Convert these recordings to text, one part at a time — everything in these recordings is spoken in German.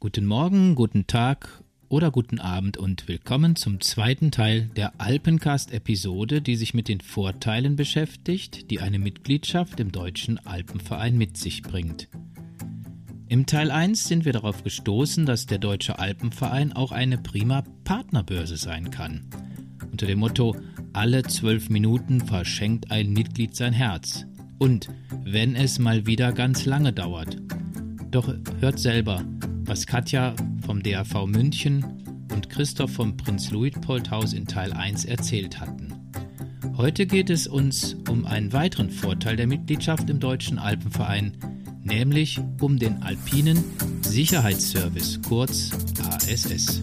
Guten Morgen, guten Tag oder guten Abend und willkommen zum zweiten Teil der Alpencast-Episode, die sich mit den Vorteilen beschäftigt, die eine Mitgliedschaft im Deutschen Alpenverein mit sich bringt. Im Teil 1 sind wir darauf gestoßen, dass der Deutsche Alpenverein auch eine prima Partnerbörse sein kann. Unter dem Motto Alle zwölf Minuten verschenkt ein Mitglied sein Herz. Und wenn es mal wieder ganz lange dauert. Doch hört selber, was Katja vom DAV München und Christoph vom Prinz Luitpold Haus in Teil 1 erzählt hatten. Heute geht es uns um einen weiteren Vorteil der Mitgliedschaft im Deutschen Alpenverein, nämlich um den Alpinen Sicherheitsservice, kurz ASS.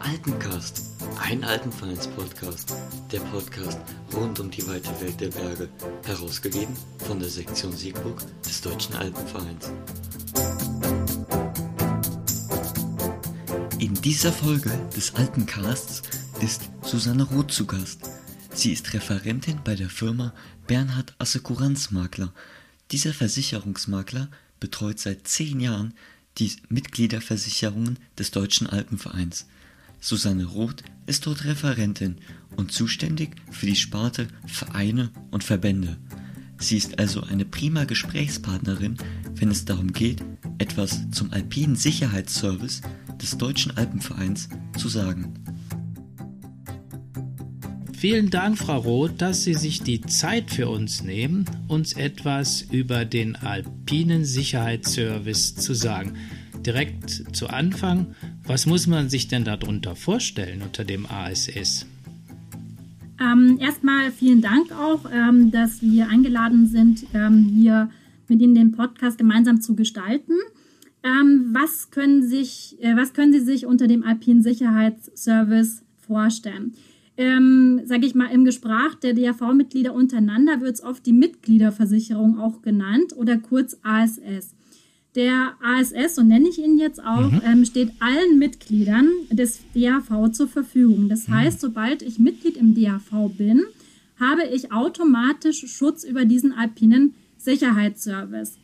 Alpencast, ein Alpenvereins-Podcast, der Podcast rund um die weite Welt der Berge, herausgegeben von der Sektion Siegburg des Deutschen Alpenvereins. In dieser Folge des Alpencasts ist Susanne Roth zu Gast. Sie ist Referentin bei der Firma Bernhard Assekuranzmakler. Dieser Versicherungsmakler betreut seit zehn Jahren die Mitgliederversicherungen des Deutschen Alpenvereins. Susanne Roth ist dort Referentin und zuständig für die Sparte Vereine und Verbände. Sie ist also eine prima Gesprächspartnerin, wenn es darum geht, etwas zum alpinen Sicherheitsservice des Deutschen Alpenvereins zu sagen. Vielen Dank, Frau Roth, dass Sie sich die Zeit für uns nehmen, uns etwas über den alpinen Sicherheitsservice zu sagen. Direkt zu Anfang, was muss man sich denn darunter vorstellen unter dem ASS? Ähm, erstmal vielen Dank auch, ähm, dass wir eingeladen sind, ähm, hier mit Ihnen den Podcast gemeinsam zu gestalten. Ähm, was, können sich, äh, was können Sie sich unter dem Alpinen Sicherheitsservice vorstellen? ähm, sage ich mal, im Gespräch der DAV-Mitglieder untereinander wird es oft die Mitgliederversicherung auch genannt oder kurz ASS. Der ASS, so nenne ich ihn jetzt auch, mhm. ähm, steht allen Mitgliedern des DAV zur Verfügung. Das mhm. heißt, sobald ich Mitglied im DAV bin, habe ich automatisch Schutz über diesen alpinen Sicherheitsservice.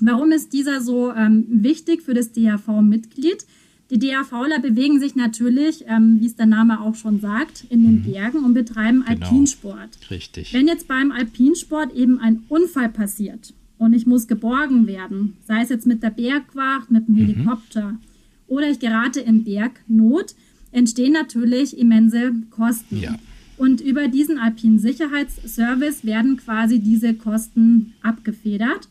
Warum ist dieser so ähm, wichtig für das DAV-Mitglied? Die DAVler bewegen sich natürlich, ähm, wie es der Name auch schon sagt, in den mhm. Bergen und betreiben genau. Alpinsport. Richtig. Wenn jetzt beim Alpinsport eben ein Unfall passiert und ich muss geborgen werden, sei es jetzt mit der Bergwacht, mit dem mhm. Helikopter mhm. oder ich gerate in Bergnot, entstehen natürlich immense Kosten. Ja. Und über diesen alpinen Sicherheitsservice werden quasi diese Kosten abgefedert.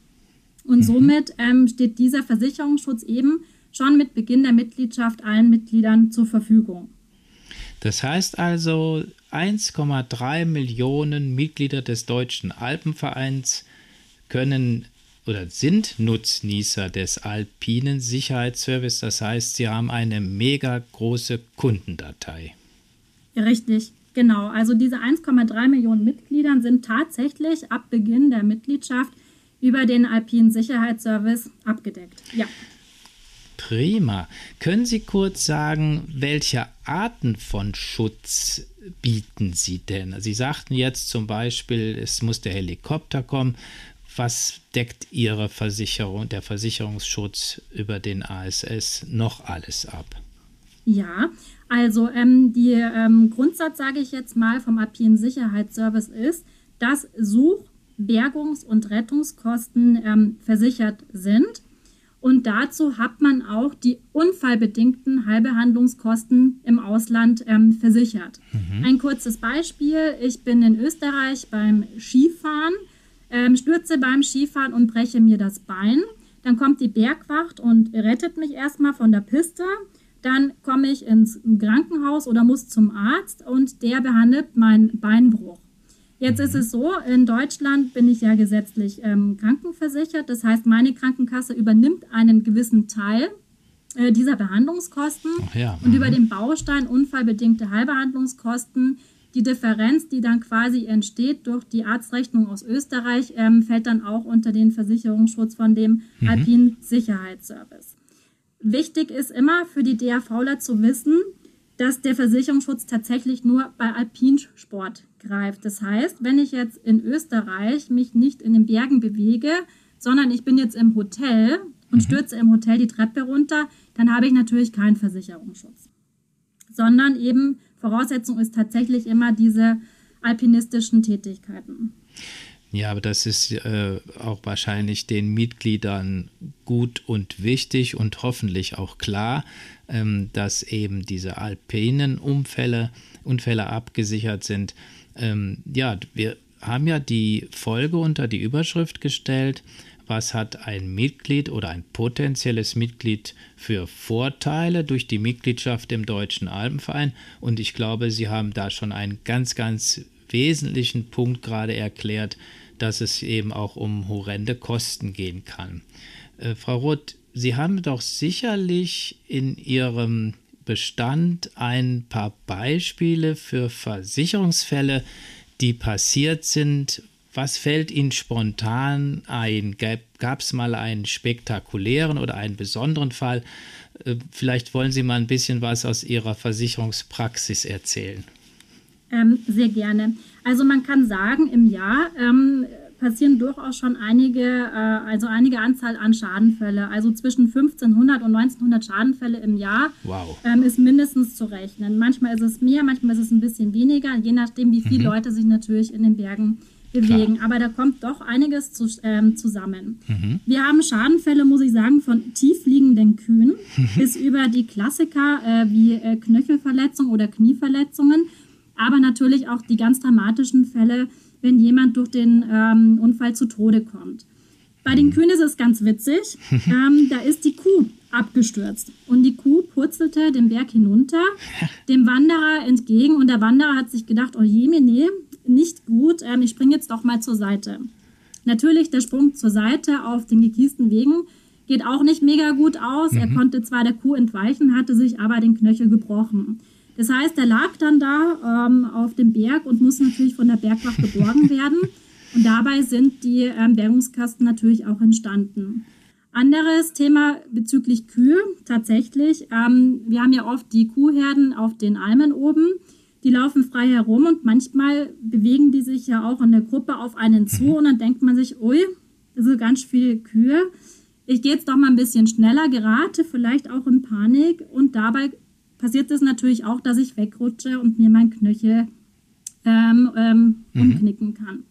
Und mhm. somit ähm, steht dieser Versicherungsschutz eben schon mit Beginn der Mitgliedschaft allen Mitgliedern zur Verfügung. Das heißt also, 1,3 Millionen Mitglieder des Deutschen Alpenvereins können oder sind Nutznießer des alpinen Sicherheitsservice. Das heißt, sie haben eine mega große Kundendatei. Richtig, genau. Also diese 1,3 Millionen Mitglieder sind tatsächlich ab Beginn der Mitgliedschaft über den alpinen Sicherheitsservice abgedeckt. Ja. Prima. Können Sie kurz sagen, welche Arten von Schutz bieten Sie denn? Sie sagten jetzt zum Beispiel, es muss der Helikopter kommen. Was deckt Ihre Versicherung, der Versicherungsschutz über den ASS noch alles ab? Ja, also ähm, der ähm, Grundsatz, sage ich jetzt mal, vom Alpinen Sicherheitsservice ist, dass Such-, Bergungs- und Rettungskosten ähm, versichert sind und dazu hat man auch die unfallbedingten Heilbehandlungskosten im Ausland ähm, versichert. Mhm. Ein kurzes Beispiel. Ich bin in Österreich beim Skifahren, ähm, stürze beim Skifahren und breche mir das Bein. Dann kommt die Bergwacht und rettet mich erstmal von der Piste. Dann komme ich ins Krankenhaus oder muss zum Arzt und der behandelt meinen Beinbruch. Jetzt ist es so, in Deutschland bin ich ja gesetzlich ähm, krankenversichert. Das heißt, meine Krankenkasse übernimmt einen gewissen Teil äh, dieser Behandlungskosten. Ja. Und über mhm. den Baustein unfallbedingte Heilbehandlungskosten, die Differenz, die dann quasi entsteht durch die Arztrechnung aus Österreich, ähm, fällt dann auch unter den Versicherungsschutz von dem mhm. Alpin Sicherheitsservice. Wichtig ist immer für die DAVler zu wissen, dass der Versicherungsschutz tatsächlich nur bei Alpinsport greift. Das heißt, wenn ich jetzt in Österreich mich nicht in den Bergen bewege, sondern ich bin jetzt im Hotel und mhm. stürze im Hotel die Treppe runter, dann habe ich natürlich keinen Versicherungsschutz. Sondern eben Voraussetzung ist tatsächlich immer diese alpinistischen Tätigkeiten. Ja, aber das ist äh, auch wahrscheinlich den Mitgliedern gut und wichtig und hoffentlich auch klar, ähm, dass eben diese alpinen Unfälle, Unfälle abgesichert sind. Ähm, ja, wir haben ja die Folge unter die Überschrift gestellt, was hat ein Mitglied oder ein potenzielles Mitglied für Vorteile durch die Mitgliedschaft im Deutschen Alpenverein. Und ich glaube, Sie haben da schon einen ganz, ganz wesentlichen Punkt gerade erklärt, dass es eben auch um horrende Kosten gehen kann. Äh, Frau Roth, Sie haben doch sicherlich in Ihrem Bestand ein paar Beispiele für Versicherungsfälle, die passiert sind. Was fällt Ihnen spontan ein? Gab es mal einen spektakulären oder einen besonderen Fall? Äh, vielleicht wollen Sie mal ein bisschen was aus Ihrer Versicherungspraxis erzählen. Ähm, sehr gerne. Also man kann sagen, im Jahr ähm, passieren durchaus schon einige, äh, also einige Anzahl an Schadenfälle. Also zwischen 1500 und 1900 Schadenfälle im Jahr wow. ähm, ist mindestens zu rechnen. Manchmal ist es mehr, manchmal ist es ein bisschen weniger, je nachdem, wie viele mhm. Leute sich natürlich in den Bergen bewegen. Klar. Aber da kommt doch einiges zu, ähm, zusammen. Mhm. Wir haben Schadenfälle, muss ich sagen, von tiefliegenden Kühen bis über die Klassiker äh, wie äh, Knöchelverletzungen oder Knieverletzungen aber natürlich auch die ganz dramatischen Fälle, wenn jemand durch den ähm, Unfall zu Tode kommt. Bei den Kühen ist es ganz witzig. Ähm, da ist die Kuh abgestürzt und die Kuh purzelte den Berg hinunter, dem Wanderer entgegen und der Wanderer hat sich gedacht, oh je, nee, nicht gut, ähm, ich springe jetzt doch mal zur Seite. Natürlich, der Sprung zur Seite auf den gekiesten Wegen geht auch nicht mega gut aus. Mhm. Er konnte zwar der Kuh entweichen, hatte sich aber den Knöchel gebrochen. Das heißt, er lag dann da ähm, auf dem Berg und muss natürlich von der Bergwacht geborgen werden. Und dabei sind die ähm, Bergungskasten natürlich auch entstanden. Anderes Thema bezüglich Kühe, tatsächlich. Ähm, wir haben ja oft die Kuhherden auf den Almen oben. Die laufen frei herum und manchmal bewegen die sich ja auch in der Gruppe auf einen zu mhm. und dann denkt man sich, ui, das sind ganz viele Kühe. Ich gehe jetzt doch mal ein bisschen schneller, gerate vielleicht auch in Panik und dabei passiert es natürlich auch, dass ich wegrutsche und mir mein Knöchel ähm, ähm, mhm. umknicken kann.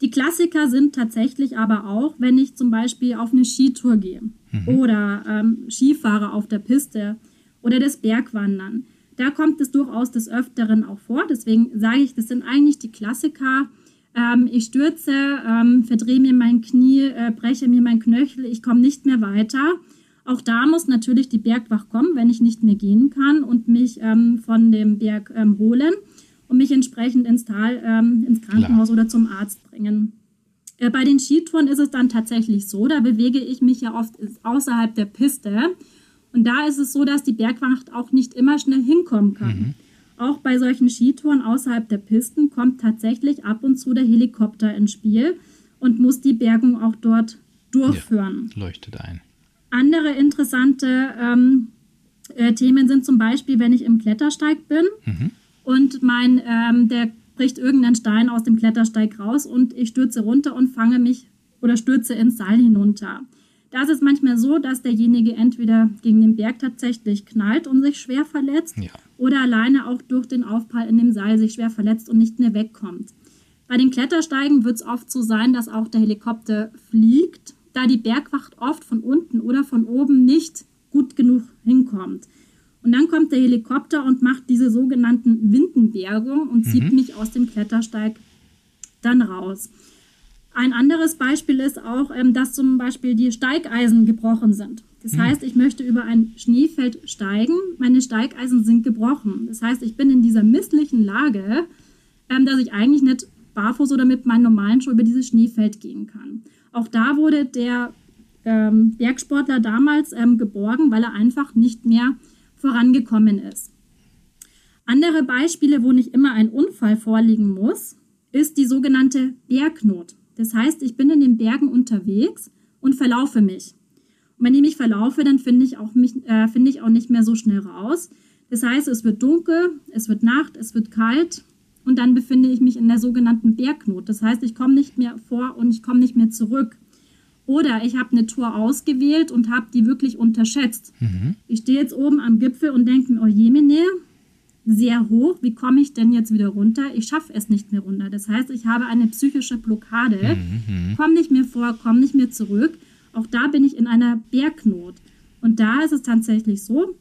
Die Klassiker sind tatsächlich aber auch, wenn ich zum Beispiel auf eine Skitour gehe mhm. oder ähm, Skifahrer auf der Piste oder das Bergwandern. Da kommt es durchaus des Öfteren auch vor. Deswegen sage ich, das sind eigentlich die Klassiker. Ähm, ich stürze, ähm, verdrehe mir mein Knie, äh, breche mir mein Knöchel, ich komme nicht mehr weiter. Auch da muss natürlich die Bergwacht kommen, wenn ich nicht mehr gehen kann und mich ähm, von dem Berg ähm, holen und mich entsprechend ins Tal, ähm, ins Krankenhaus Klar. oder zum Arzt bringen. Äh, bei den Skitouren ist es dann tatsächlich so, da bewege ich mich ja oft außerhalb der Piste. Und da ist es so, dass die Bergwacht auch nicht immer schnell hinkommen kann. Mhm. Auch bei solchen Skitouren außerhalb der Pisten kommt tatsächlich ab und zu der Helikopter ins Spiel und muss die Bergung auch dort durchführen. Ja, leuchtet ein. Andere interessante ähm, äh, Themen sind zum Beispiel, wenn ich im Klettersteig bin mhm. und mein, ähm, der bricht irgendein Stein aus dem Klettersteig raus und ich stürze runter und fange mich oder stürze ins Seil hinunter. Da ist es manchmal so, dass derjenige entweder gegen den Berg tatsächlich knallt und sich schwer verletzt ja. oder alleine auch durch den Aufprall in dem Seil sich schwer verletzt und nicht mehr wegkommt. Bei den Klettersteigen wird es oft so sein, dass auch der Helikopter fliegt da die Bergwacht oft von unten oder von oben nicht gut genug hinkommt. Und dann kommt der Helikopter und macht diese sogenannten Windenbergung und zieht mhm. mich aus dem Klettersteig dann raus. Ein anderes Beispiel ist auch, ähm, dass zum Beispiel die Steigeisen gebrochen sind. Das mhm. heißt, ich möchte über ein Schneefeld steigen, meine Steigeisen sind gebrochen. Das heißt, ich bin in dieser misslichen Lage, ähm, dass ich eigentlich nicht barfuß oder mit meinen normalen Schuhen über dieses Schneefeld gehen kann. Auch da wurde der ähm, Bergsportler damals ähm, geborgen, weil er einfach nicht mehr vorangekommen ist. Andere Beispiele, wo nicht immer ein Unfall vorliegen muss, ist die sogenannte Bergnot. Das heißt, ich bin in den Bergen unterwegs und verlaufe mich. Und wenn ich mich verlaufe, dann finde ich, äh, find ich auch nicht mehr so schnell raus. Das heißt, es wird dunkel, es wird Nacht, es wird kalt und dann befinde ich mich in der sogenannten Bergnot. Das heißt, ich komme nicht mehr vor und ich komme nicht mehr zurück. Oder ich habe eine Tour ausgewählt und habe die wirklich unterschätzt. Mhm. Ich stehe jetzt oben am Gipfel und denke mir, oh jemine, sehr hoch, wie komme ich denn jetzt wieder runter? Ich schaffe es nicht mehr runter. Das heißt, ich habe eine psychische Blockade, mhm. mhm. komme nicht mehr vor, komme nicht mehr zurück. Auch da bin ich in einer Bergnot. Und da ist es tatsächlich so,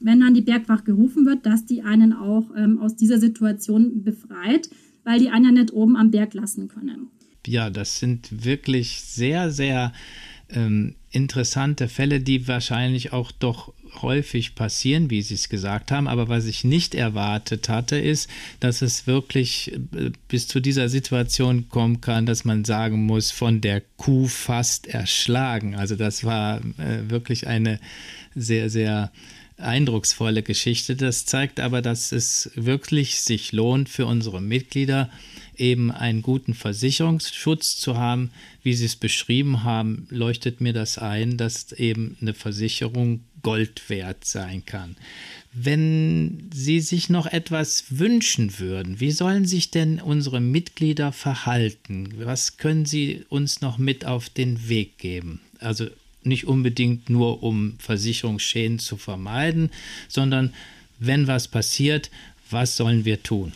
wenn dann die Bergwacht gerufen wird, dass die einen auch ähm, aus dieser Situation befreit, weil die einen ja nicht oben am Berg lassen können. Ja, das sind wirklich sehr, sehr ähm, interessante Fälle, die wahrscheinlich auch doch häufig passieren, wie Sie es gesagt haben. Aber was ich nicht erwartet hatte, ist, dass es wirklich äh, bis zu dieser Situation kommen kann, dass man sagen muss, von der Kuh fast erschlagen. Also das war äh, wirklich eine sehr, sehr eindrucksvolle Geschichte. Das zeigt aber, dass es wirklich sich lohnt für unsere Mitglieder, eben einen guten Versicherungsschutz zu haben. Wie Sie es beschrieben haben, leuchtet mir das ein, dass eben eine Versicherung Gold wert sein kann. Wenn Sie sich noch etwas wünschen würden, wie sollen sich denn unsere Mitglieder verhalten? Was können Sie uns noch mit auf den Weg geben? Also nicht unbedingt nur, um Versicherungsschäden zu vermeiden, sondern wenn was passiert, was sollen wir tun?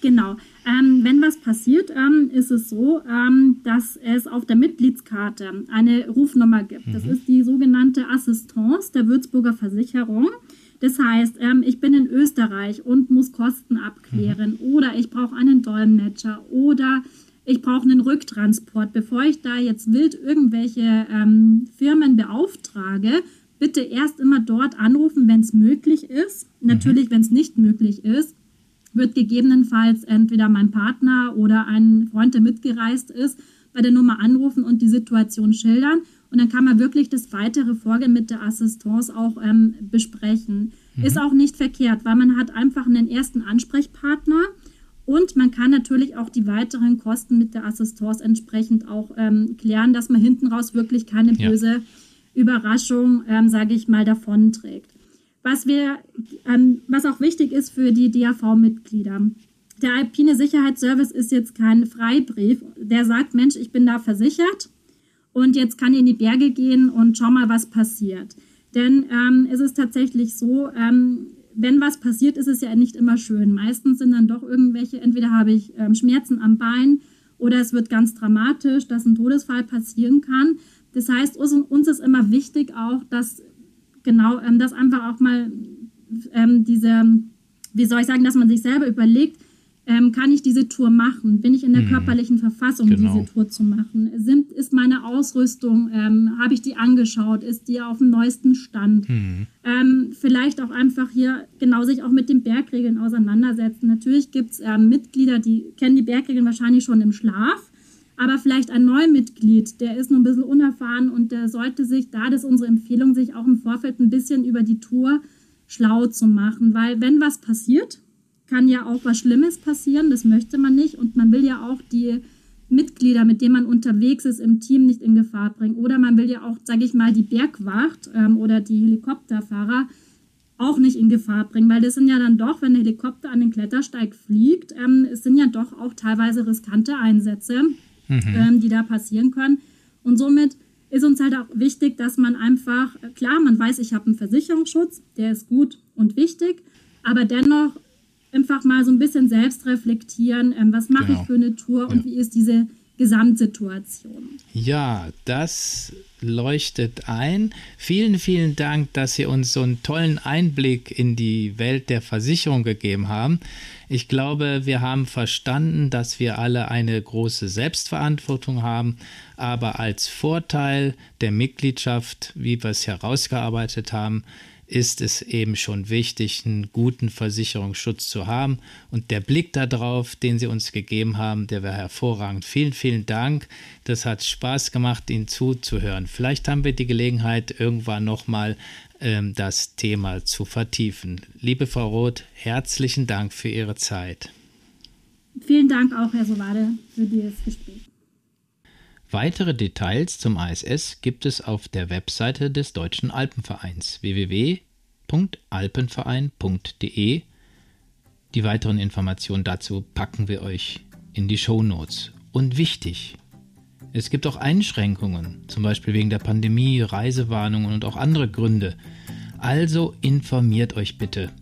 Genau. Ähm, wenn was passiert, ähm, ist es so, ähm, dass es auf der Mitgliedskarte eine Rufnummer gibt. Mhm. Das ist die sogenannte Assistance der Würzburger Versicherung. Das heißt, ähm, ich bin in Österreich und muss Kosten abklären mhm. oder ich brauche einen Dolmetscher oder ich brauche einen Rücktransport. Bevor ich da jetzt wild irgendwelche ähm, Firmen beauftrage, bitte erst immer dort anrufen, wenn es möglich ist. Mhm. Natürlich, wenn es nicht möglich ist, wird gegebenenfalls entweder mein Partner oder ein Freund, der mitgereist ist, bei der Nummer anrufen und die Situation schildern. Und dann kann man wirklich das weitere Vorgehen mit der Assistance auch ähm, besprechen. Mhm. Ist auch nicht verkehrt, weil man hat einfach einen ersten Ansprechpartner und man kann natürlich auch die weiteren Kosten mit der Assistance entsprechend auch ähm, klären, dass man hinten raus wirklich keine böse ja. Überraschung, ähm, sage ich mal, davonträgt. Was, wir, ähm, was auch wichtig ist für die DAV-Mitglieder. Der Alpine Sicherheitsservice ist jetzt kein Freibrief, der sagt, Mensch, ich bin da versichert und jetzt kann ich in die Berge gehen und schau mal, was passiert. Denn ähm, es ist tatsächlich so, ähm, wenn was passiert, ist es ja nicht immer schön. Meistens sind dann doch irgendwelche, entweder habe ich ähm, Schmerzen am Bein oder es wird ganz dramatisch, dass ein Todesfall passieren kann. Das heißt, uns, uns ist immer wichtig auch, dass genau, ähm, dass einfach auch mal ähm, diese, wie soll ich sagen, dass man sich selber überlegt, ähm, kann ich diese Tour machen? Bin ich in der mhm. körperlichen Verfassung, genau. diese Tour zu machen? Sind, ist meine Ausrüstung, ähm, habe ich die angeschaut? Ist die auf dem neuesten Stand? Mhm. Ähm, vielleicht auch einfach hier genau sich auch mit den Bergregeln auseinandersetzen. Natürlich gibt es ähm, Mitglieder, die kennen die Bergregeln wahrscheinlich schon im Schlaf. Aber vielleicht ein Neumitglied, der ist noch ein bisschen unerfahren und der sollte sich, da das unsere Empfehlung, sich auch im Vorfeld ein bisschen über die Tour schlau zu machen. Weil wenn was passiert, kann ja auch was Schlimmes passieren, das möchte man nicht. Und man will ja auch die Mitglieder, mit denen man unterwegs ist, im Team nicht in Gefahr bringen. Oder man will ja auch, sage ich mal, die Bergwacht ähm, oder die Helikopterfahrer auch nicht in Gefahr bringen, weil das sind ja dann doch, wenn der Helikopter an den Klettersteig fliegt, ähm, es sind ja doch auch teilweise riskante Einsätze, mhm. ähm, die da passieren können. Und somit ist uns halt auch wichtig, dass man einfach, klar, man weiß, ich habe einen Versicherungsschutz, der ist gut und wichtig, aber dennoch einfach mal so ein bisschen selbst reflektieren, ähm, was mache genau. ich für eine Tour und ja. wie ist diese Gesamtsituation. Ja, das leuchtet ein. Vielen, vielen Dank, dass Sie uns so einen tollen Einblick in die Welt der Versicherung gegeben haben. Ich glaube, wir haben verstanden, dass wir alle eine große Selbstverantwortung haben, aber als Vorteil der Mitgliedschaft, wie wir es herausgearbeitet haben, ist es eben schon wichtig, einen guten Versicherungsschutz zu haben. Und der Blick darauf, den Sie uns gegeben haben, der war hervorragend. Vielen, vielen Dank. Das hat Spaß gemacht, Ihnen zuzuhören. Vielleicht haben wir die Gelegenheit, irgendwann nochmal ähm, das Thema zu vertiefen. Liebe Frau Roth, herzlichen Dank für Ihre Zeit. Vielen Dank auch, Herr Sowade, für dieses Gespräch. Weitere Details zum ASS gibt es auf der Webseite des Deutschen Alpenvereins www.alpenverein.de. Die weiteren Informationen dazu packen wir euch in die Show Notes. Und wichtig, Es gibt auch Einschränkungen, zum Beispiel wegen der Pandemie, Reisewarnungen und auch andere Gründe. Also informiert euch bitte.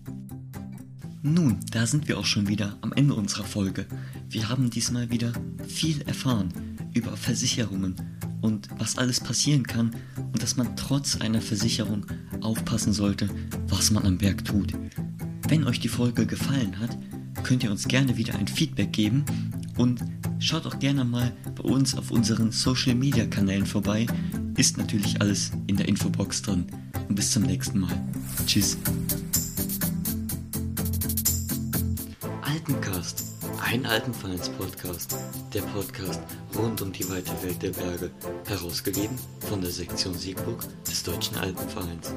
Nun, da sind wir auch schon wieder am Ende unserer Folge. Wir haben diesmal wieder viel erfahren über Versicherungen und was alles passieren kann und dass man trotz einer Versicherung aufpassen sollte, was man am Berg tut. Wenn euch die Folge gefallen hat, könnt ihr uns gerne wieder ein Feedback geben und schaut auch gerne mal bei uns auf unseren Social Media Kanälen vorbei. Ist natürlich alles in der Infobox drin. Und bis zum nächsten Mal. Tschüss. Alpencast, ein Alpenvereins-Podcast. Der Podcast rund um die weite Welt der Berge. Herausgegeben von der Sektion Siegburg des Deutschen Alpenvereins.